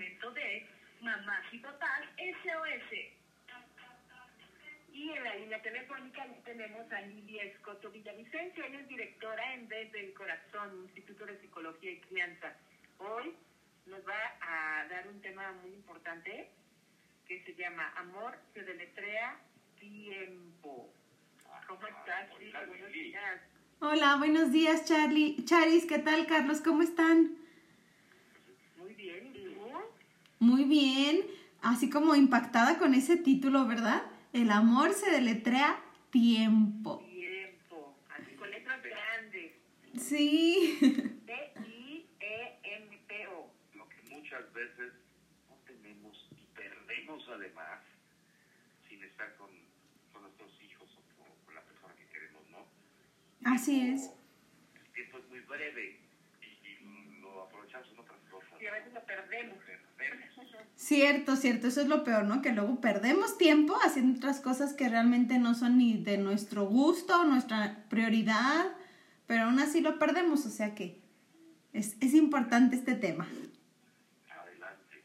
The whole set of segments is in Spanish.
momento de Mamá Total SOS. Y en la línea telefónica tenemos a Lidia Escoto Villavicencio, ella es directora en Desde el Corazón, Instituto de Psicología y Crianza. Hoy nos va a dar un tema muy importante que se llama Amor se deletrea tiempo. ¿Cómo estás? Hola, buenos días. Hola, buenos días, Charlie. Charis, ¿qué tal, Carlos? ¿Cómo están? Muy bien, ¿y tú? Muy bien. Así como impactada con ese título, ¿verdad? El amor se deletrea tiempo. Tiempo, así con letras grandes. Sí. T-I-E-M-P-O. Lo que muchas veces no tenemos y perdemos además sin estar con, con nuestros hijos o con, con la persona que queremos, ¿no? Así es. El tiempo es muy breve lo aprovechamos en otras cosas. Y a veces lo perdemos. Perdemos. Cierto, cierto. Eso es lo peor, ¿no? Que luego perdemos tiempo haciendo otras cosas que realmente no son ni de nuestro gusto, nuestra prioridad, pero aún así lo perdemos. O sea que es, es importante este tema. Adelante.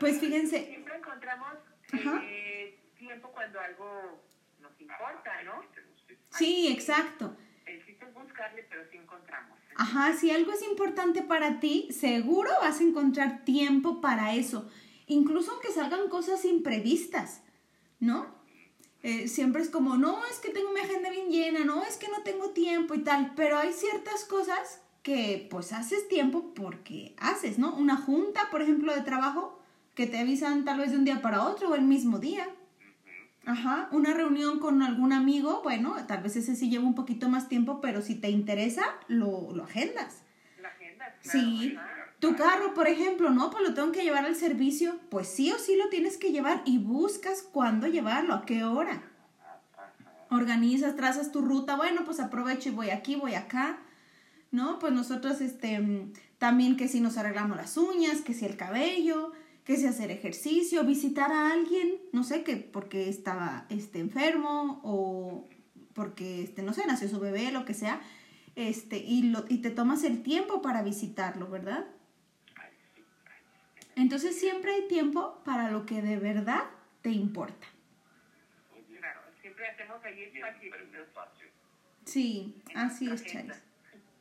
Pues fíjense, Siempre encontramos Ajá. eh, tiempo cuando algo nos importa, ¿no? sí, exacto. Es buscarle, pero sí encontramos. Ajá, si algo es importante para ti, seguro vas a encontrar tiempo para eso. Incluso aunque salgan cosas imprevistas, ¿no? Eh, siempre es como, no, es que tengo mi agenda bien llena, no, es que no tengo tiempo y tal, pero hay ciertas cosas que pues haces tiempo porque haces, ¿no? Una junta, por ejemplo, de trabajo que te avisan tal vez de un día para otro o el mismo día. Ajá, una reunión con algún amigo, bueno, tal vez ese sí lleva un poquito más tiempo, pero si te interesa, lo, lo agendas. Agenda, claro. Sí. Tu carro, por ejemplo, no, pues lo tengo que llevar al servicio, pues sí o sí lo tienes que llevar y buscas cuándo llevarlo, a qué hora. Organizas, trazas tu ruta, bueno, pues aprovecho y voy aquí, voy acá, ¿no? Pues nosotros, este, mm, también que si nos arreglamos las uñas, que si el cabello, que si hacer ejercicio, visitar a alguien, no sé, que porque estaba, este, enfermo o porque, este, no sé, nació su bebé, lo que sea, este, y, lo, y te tomas el tiempo para visitarlo, ¿verdad? Entonces siempre hay tiempo para lo que de verdad te importa. Claro, siempre hacemos ahí espacio. Sí, así es. Charis.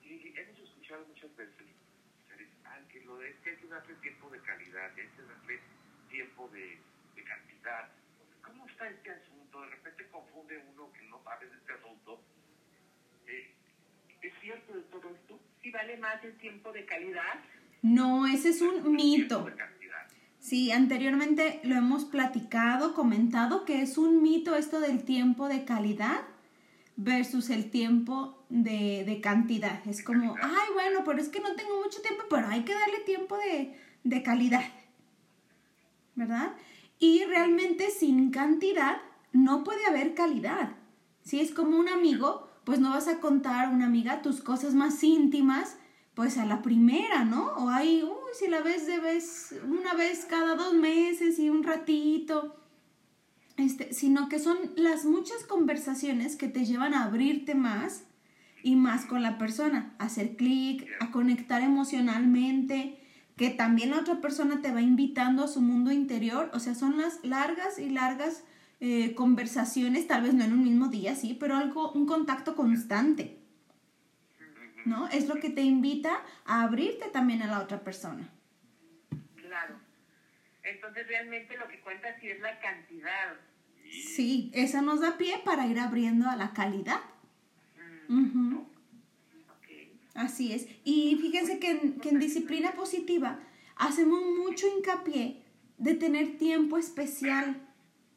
Y hemos escuchado muchas veces Charis, ah, que lo de que hay que darle tiempo de calidad, que hay que darle tiempo de, de cantidad. ¿Cómo está este asunto? De repente confunde uno que no sabe de este asunto. Eh, ¿Es cierto de todo esto? Si vale más el tiempo de calidad, No, ese es un mito. de. Sí, anteriormente lo hemos platicado, comentado que es un mito esto del tiempo de calidad versus el tiempo de, de cantidad. Es como, ay, bueno, pero es que no tengo mucho tiempo, pero hay que darle tiempo de, de calidad. ¿Verdad? Y realmente sin cantidad no puede haber calidad. Si es como un amigo, pues no vas a contar a una amiga tus cosas más íntimas, pues a la primera, ¿no? O hay, uy, si la ves de vez, una vez cada dos meses y un ratito. Este, sino que son las muchas conversaciones que te llevan a abrirte más y más con la persona, a hacer clic, a conectar emocionalmente, que también la otra persona te va invitando a su mundo interior, o sea, son las largas y largas eh, conversaciones, tal vez no en un mismo día, sí, pero algo, un contacto constante, ¿no? Es lo que te invita a abrirte también a la otra persona. Entonces realmente lo que cuenta sí es la cantidad. Sí, esa nos da pie para ir abriendo a la calidad. Mm. Así es. Y fíjense que en, que en disciplina positiva hacemos mucho hincapié de tener tiempo especial,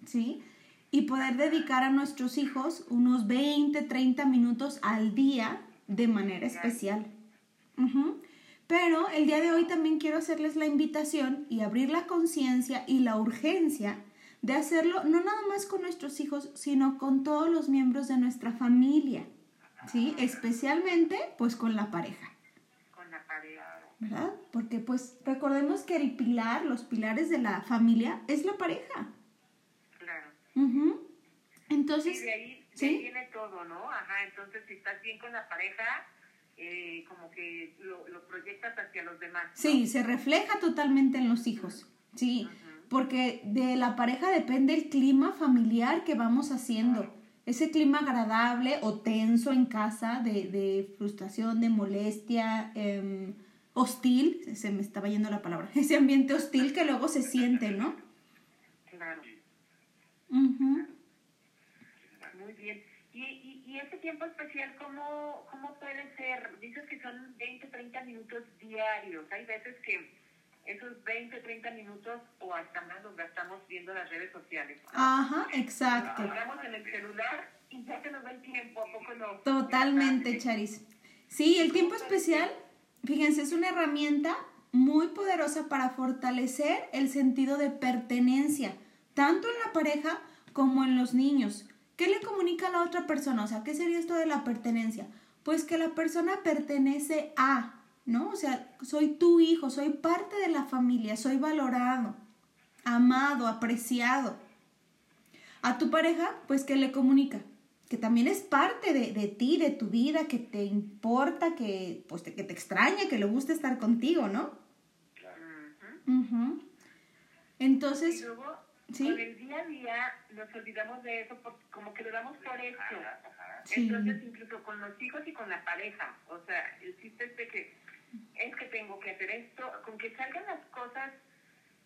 ¿sí? Y poder dedicar a nuestros hijos unos 20, 30 minutos al día de manera especial. Ujú. Pero el día de hoy también quiero hacerles la invitación y abrir la conciencia y la urgencia de hacerlo no nada más con nuestros hijos, sino con todos los miembros de nuestra familia, ¿sí? Especialmente pues con la pareja, Con la pareja. ¿verdad? Porque pues recordemos que el pilar, los pilares de la familia es la pareja. Claro. Ujú. Y Entonces, de ahí, de ¿sí? ahí viene todo, ¿no? Ajá, entonces si estás bien con la pareja, eh, como que lo, lo, proyectas hacia los demás. Sí, se refleja totalmente en los hijos, sí, porque de la pareja depende el clima familiar que vamos haciendo. Ese clima agradable o tenso en casa de, de frustración, de molestia, eh, hostil, se me estaba yendo la palabra, ese ambiente hostil que luego se siente, ¿no? Claro. Uh. ¿Y, y, y ese tiempo especial cómo, cómo puede ser? Dices que son 20, 30 minutos diarios. Hay veces que esos 20, 30 minutos o hasta más los gastamos viendo las redes sociales. ¿no? Ajá, exacto. Hablamos en el celular y ya se nos da el tiempo. ¿A poco no? Totalmente, Charis. Sí, el tiempo especial, fíjense, es una herramienta muy poderosa para fortalecer el sentido de pertenencia, tanto en la pareja como en los niños. ¿Qué le comunica a la otra persona? O sea, ¿qué sería esto de la pertenencia? Pues que la persona pertenece a, ¿no? O sea, soy tu hijo, soy parte de la familia, soy valorado, amado, apreciado. A tu pareja, pues, ¿qué le comunica? Que también es parte de, de ti, de tu vida, que te importa, que, pues, te, que te extraña, que le gusta estar contigo, ¿no? Y Entonces, luego, ¿Sí? con el día a día, nos olvidamos de eso porque como que lo damos por hecho. Sí. Entonces, incluso con los hijos y con la pareja. O sea, el chiste es de que es que tengo que hacer esto, con que salgan las cosas,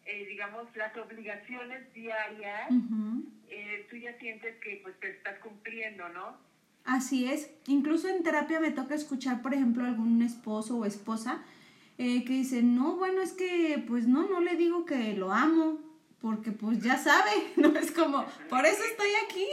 eh, digamos, las obligaciones diarias, eh, tú ya sientes que pues te estás cumpliendo, ¿no? Así es. Incluso en terapia me toca escuchar, por ejemplo, algún esposo o esposa eh, que dice, no, bueno, es que, pues no, no le digo que lo amo, porque pues ya sabe, no es como, por eso estoy aquí.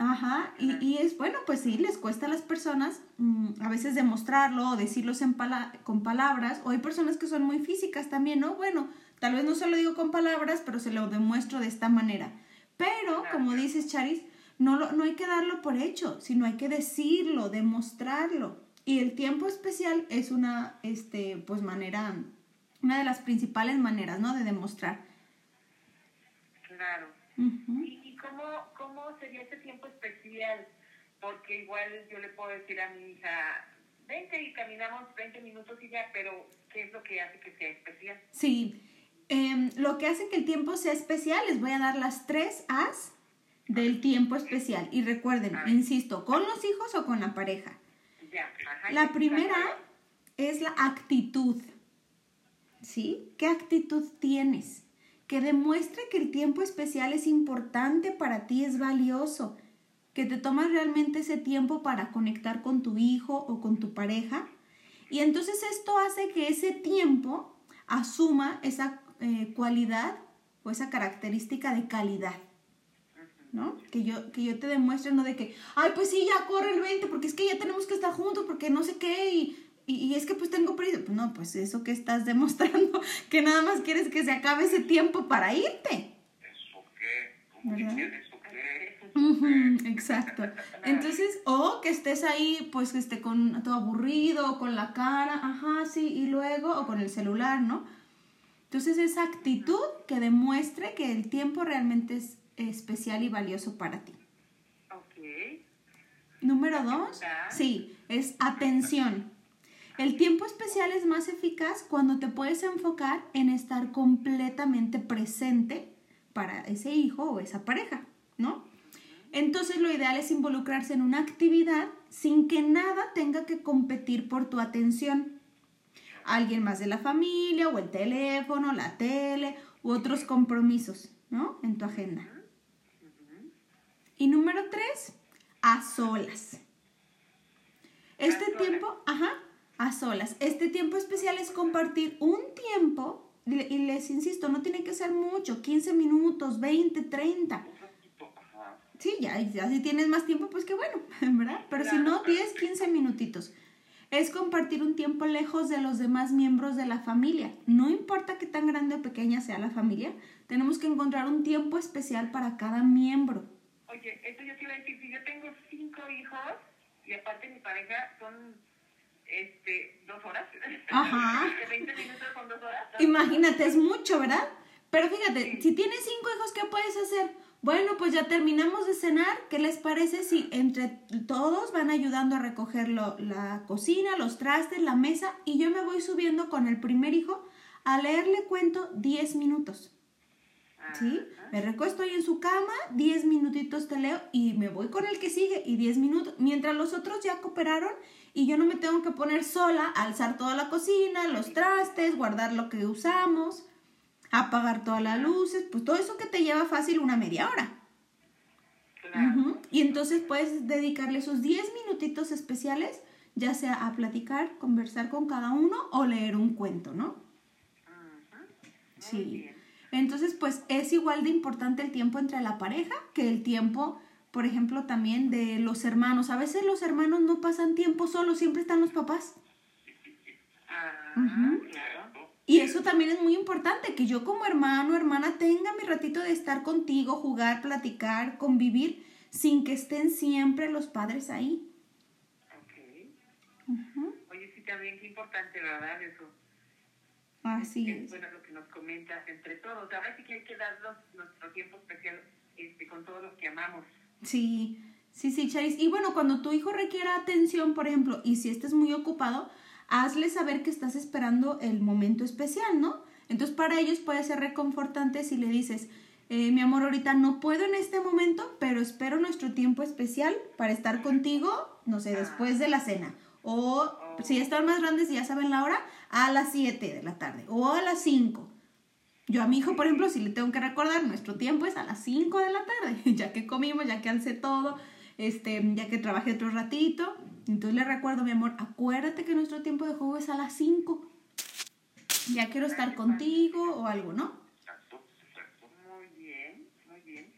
Ajá, y, y es bueno, pues sí, les cuesta a las personas mm, a veces demostrarlo o decirlos en pala- con palabras, o hay personas que son muy físicas también, ¿no? Bueno, tal vez no se lo digo con palabras, pero se lo demuestro de esta manera. Pero, como dices, Charis, no, lo, no hay que darlo por hecho, sino hay que decirlo, demostrarlo. Y el tiempo especial es una, este, pues manera, una de las principales maneras, ¿no? De demostrar. Claro. ¿Y, y cómo, cómo sería ese tiempo especial? Porque igual yo le puedo decir a mi hija, vente y caminamos 20 minutos y ya, pero ¿qué es lo que hace que sea especial? Sí, em, lo que hace que el tiempo sea especial, les voy a dar las tres As del tiempo especial. Y recuerden, A ver. insisto, con los hijos o con la pareja. Ya. Ajá, La primera es la actitud. ¿Sí? ¿Qué actitud tienes? Que demuestre que el tiempo especial es importante para ti, es valioso. Que te tomas realmente ese tiempo para conectar con tu hijo o con tu pareja. Y entonces esto hace que ese tiempo asuma esa eh, cualidad o esa característica de calidad. ¿no? Que yo, que yo te demuestre, no de que, ay, pues sí, ya corre el 20, porque es que ya tenemos que estar juntos, porque no sé qué, y, y, y es que pues tengo prisa. Pues no, pues eso que estás demostrando, que nada más quieres que se acabe ese tiempo para irte. ¿Eso qué? ¿Cómo que ¿Verdad? quieres eso qué? Exacto. Entonces, o que estés ahí, pues que esté con todo aburrido, o con la cara, ajá, sí, y luego, o con el celular, ¿no? Entonces, esa actitud que demuestre que el tiempo realmente es especial y valioso para ti. Ok. Número dos, sí, es atención. El tiempo especial es más eficaz cuando te puedes enfocar en estar completamente presente para ese hijo o esa pareja, ¿no? Entonces lo ideal es involucrarse en una actividad sin que nada tenga que competir por tu atención. Alguien más de la familia o el teléfono, la tele u otros compromisos, ¿no? En tu agenda. Y número tres, a solas. Este tiempo, ajá, a solas. Este tiempo especial es compartir un tiempo, y le- y les insisto, no tiene que ser mucho, 15 minutos, 20, 30. Un ratito, ajá. Sí, ya, ya si tienes más tiempo, pues qué bueno, ¿verdad? Pero si no, 10, 15 minutitos. Es compartir un tiempo lejos de los demás miembros de la familia. No importa qué tan grande o pequeña sea la familia, tenemos que encontrar un tiempo especial para cada miembro. Oye, esto yo te iba a decir, si yo tengo cinco hijos y aparte mi pareja son este, dos horas. Ajá. Que 20 minutos son dos horas. Imagínate, es mucho, ¿verdad? Pero fíjate, si tienes cinco hijos, ¿qué puedes hacer? bueno, pues ya terminamos de cenar, ¿qué les parece si entre todos van ayudando a recoger la cocina, los trastes, la mesa y yo me voy subiendo con el primer hijo a leerle cuento 10 minutos? ¿Sí? Me recuesto ahí en su cama, 10 minutitos te leo y me voy con el que sigue y 10 minutos, mientras los otros ya cooperaron y yo no me tengo que poner sola a alzar toda la cocina, los trastes, guardar lo que usamos apagar todas las luces, pues todo eso que te lleva fácil una media hora. Y entonces puedes dedicarle esos 10 minutitos especiales, ya sea a platicar, conversar con cada uno o leer un cuento, ¿no? Sí. Entonces, pues es igual de importante el tiempo entre la pareja que el tiempo, por ejemplo, también de los hermanos. A veces los hermanos no pasan tiempo solos, siempre están los papás. Y eso también es muy importante, que yo como hermano o hermana tenga mi ratito de estar contigo, jugar, platicar, convivir, sin que estén siempre los padres ahí. Oye, sí, también qué importante, ¿verdad? Eso. Así es. Bueno, lo que nos comentas entre todos. Ahora sí que hay que darnos nuestro tiempo especial este, con todos los que amamos. Sí, sí, sí, Charis. Y bueno, cuando tu hijo requiera atención, por ejemplo, y si estés muy ocupado, hazle saber que estás esperando el momento especial, ¿no? Entonces para ellos puede ser reconfortante si le dices, eh, mi amor, ahorita no puedo en este momento, pero espero nuestro tiempo especial para estar contigo, no sé, después de la cena. O si están más grandes y ya saben la hora, a las 7 de la tarde o a las 5. Yo a mi hijo, por ejemplo, si le tengo que recordar, nuestro tiempo es a las 5 de la tarde, ya que comimos, ya que alcé todo, este, ya que trabajé otro ratito. Entonces le recuerdo, mi amor, acuérdate que nuestro tiempo de juego es a las 5. Ya quiero estar contigo o algo, ¿no? Exacto, exacto. Muy bien, muy bien.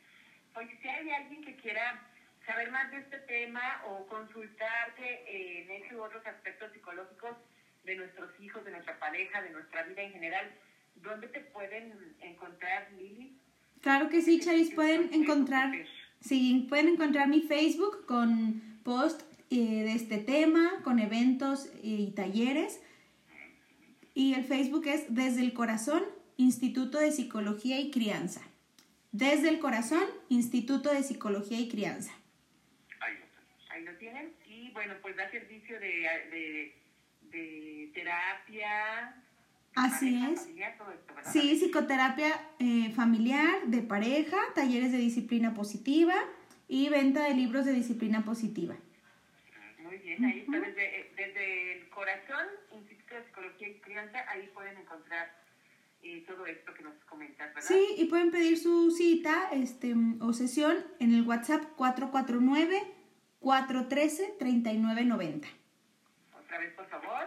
Oye, si hay alguien que quiera saber más de este tema o consultarte en estos u otros aspectos psicológicos de nuestros hijos, de nuestra pareja, de nuestra vida en general, ¿dónde te pueden encontrar, Lili? Claro que sí, Charis, pueden encontrar Sí, pueden encontrar mi Facebook con post eh, de este tema, con eventos y talleres. Y el Facebook es Desde el Corazón, Instituto de Psicología y Crianza. Desde el Corazón, Instituto de Psicología y Crianza. Ahí lo, Ahí lo tienen. Y bueno, pues da servicio de, de terapia, Así es. sí, psicoterapia eh, familiar, de pareja, talleres de disciplina positiva y venta de libros de disciplina positiva. Muy bien, ahí está desde, desde, el corazón, Instituto de Psicología y Crianza, ahí pueden encontrar eh, todo esto que nos comentas, ¿verdad? Sí, y pueden pedir su cita este, o sesión en el WhatsApp 449 413 3990. Otra vez, por favor.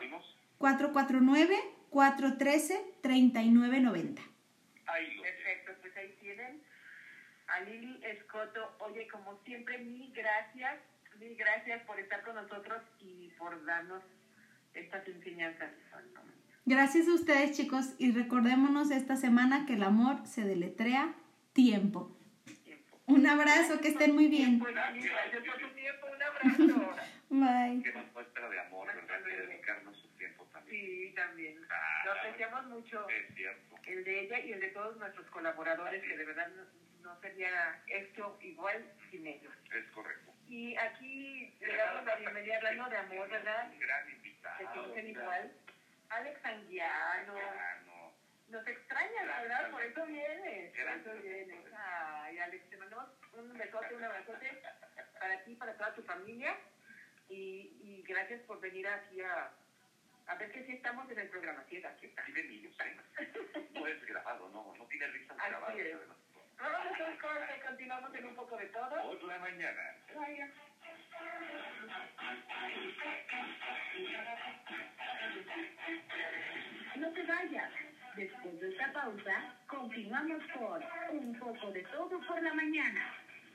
449 413-3990. Ahí, perfecto, pues ahí tienen a Lili Escoto. Oye, como siempre, mil gracias, mil gracias por estar con nosotros y por darnos estas enseñanzas. Gracias a ustedes, chicos, y recordémonos esta semana que el amor se deletrea tiempo. tiempo. Un abrazo, que estén muy bien. Gracias por tu tiempo, un abrazo. Bye. Que nos muestra de amor, ¿verdad? De dedicarnos Sí, también. Lo apreciamos mucho. El de ella y el de todos nuestros colaboradores, que de verdad no, sería esto igual sin ellos. Es correcto. Y aquí le damos la bienvenida hablando de amor, ¿verdad? Gran invitado. Se conocen igual. Alex Anguiano. Nos extraña, la verdad, por eso vienes. Por eso vienes. Ay, Alex, te mandamos un besote, un abrazote para ti, para toda tu familia. Y, y gracias por venir aquí a a ver que si estamos en el programa, sí, aquí está. Tiene No es grabado, no, no tiene risa grabado. Así es. Vamos a un corte, continuamos en un poco de todo. Otra mañana. Vaya. No te vayas. Después de esta pausa, continuamos con un poco de todo por la mañana.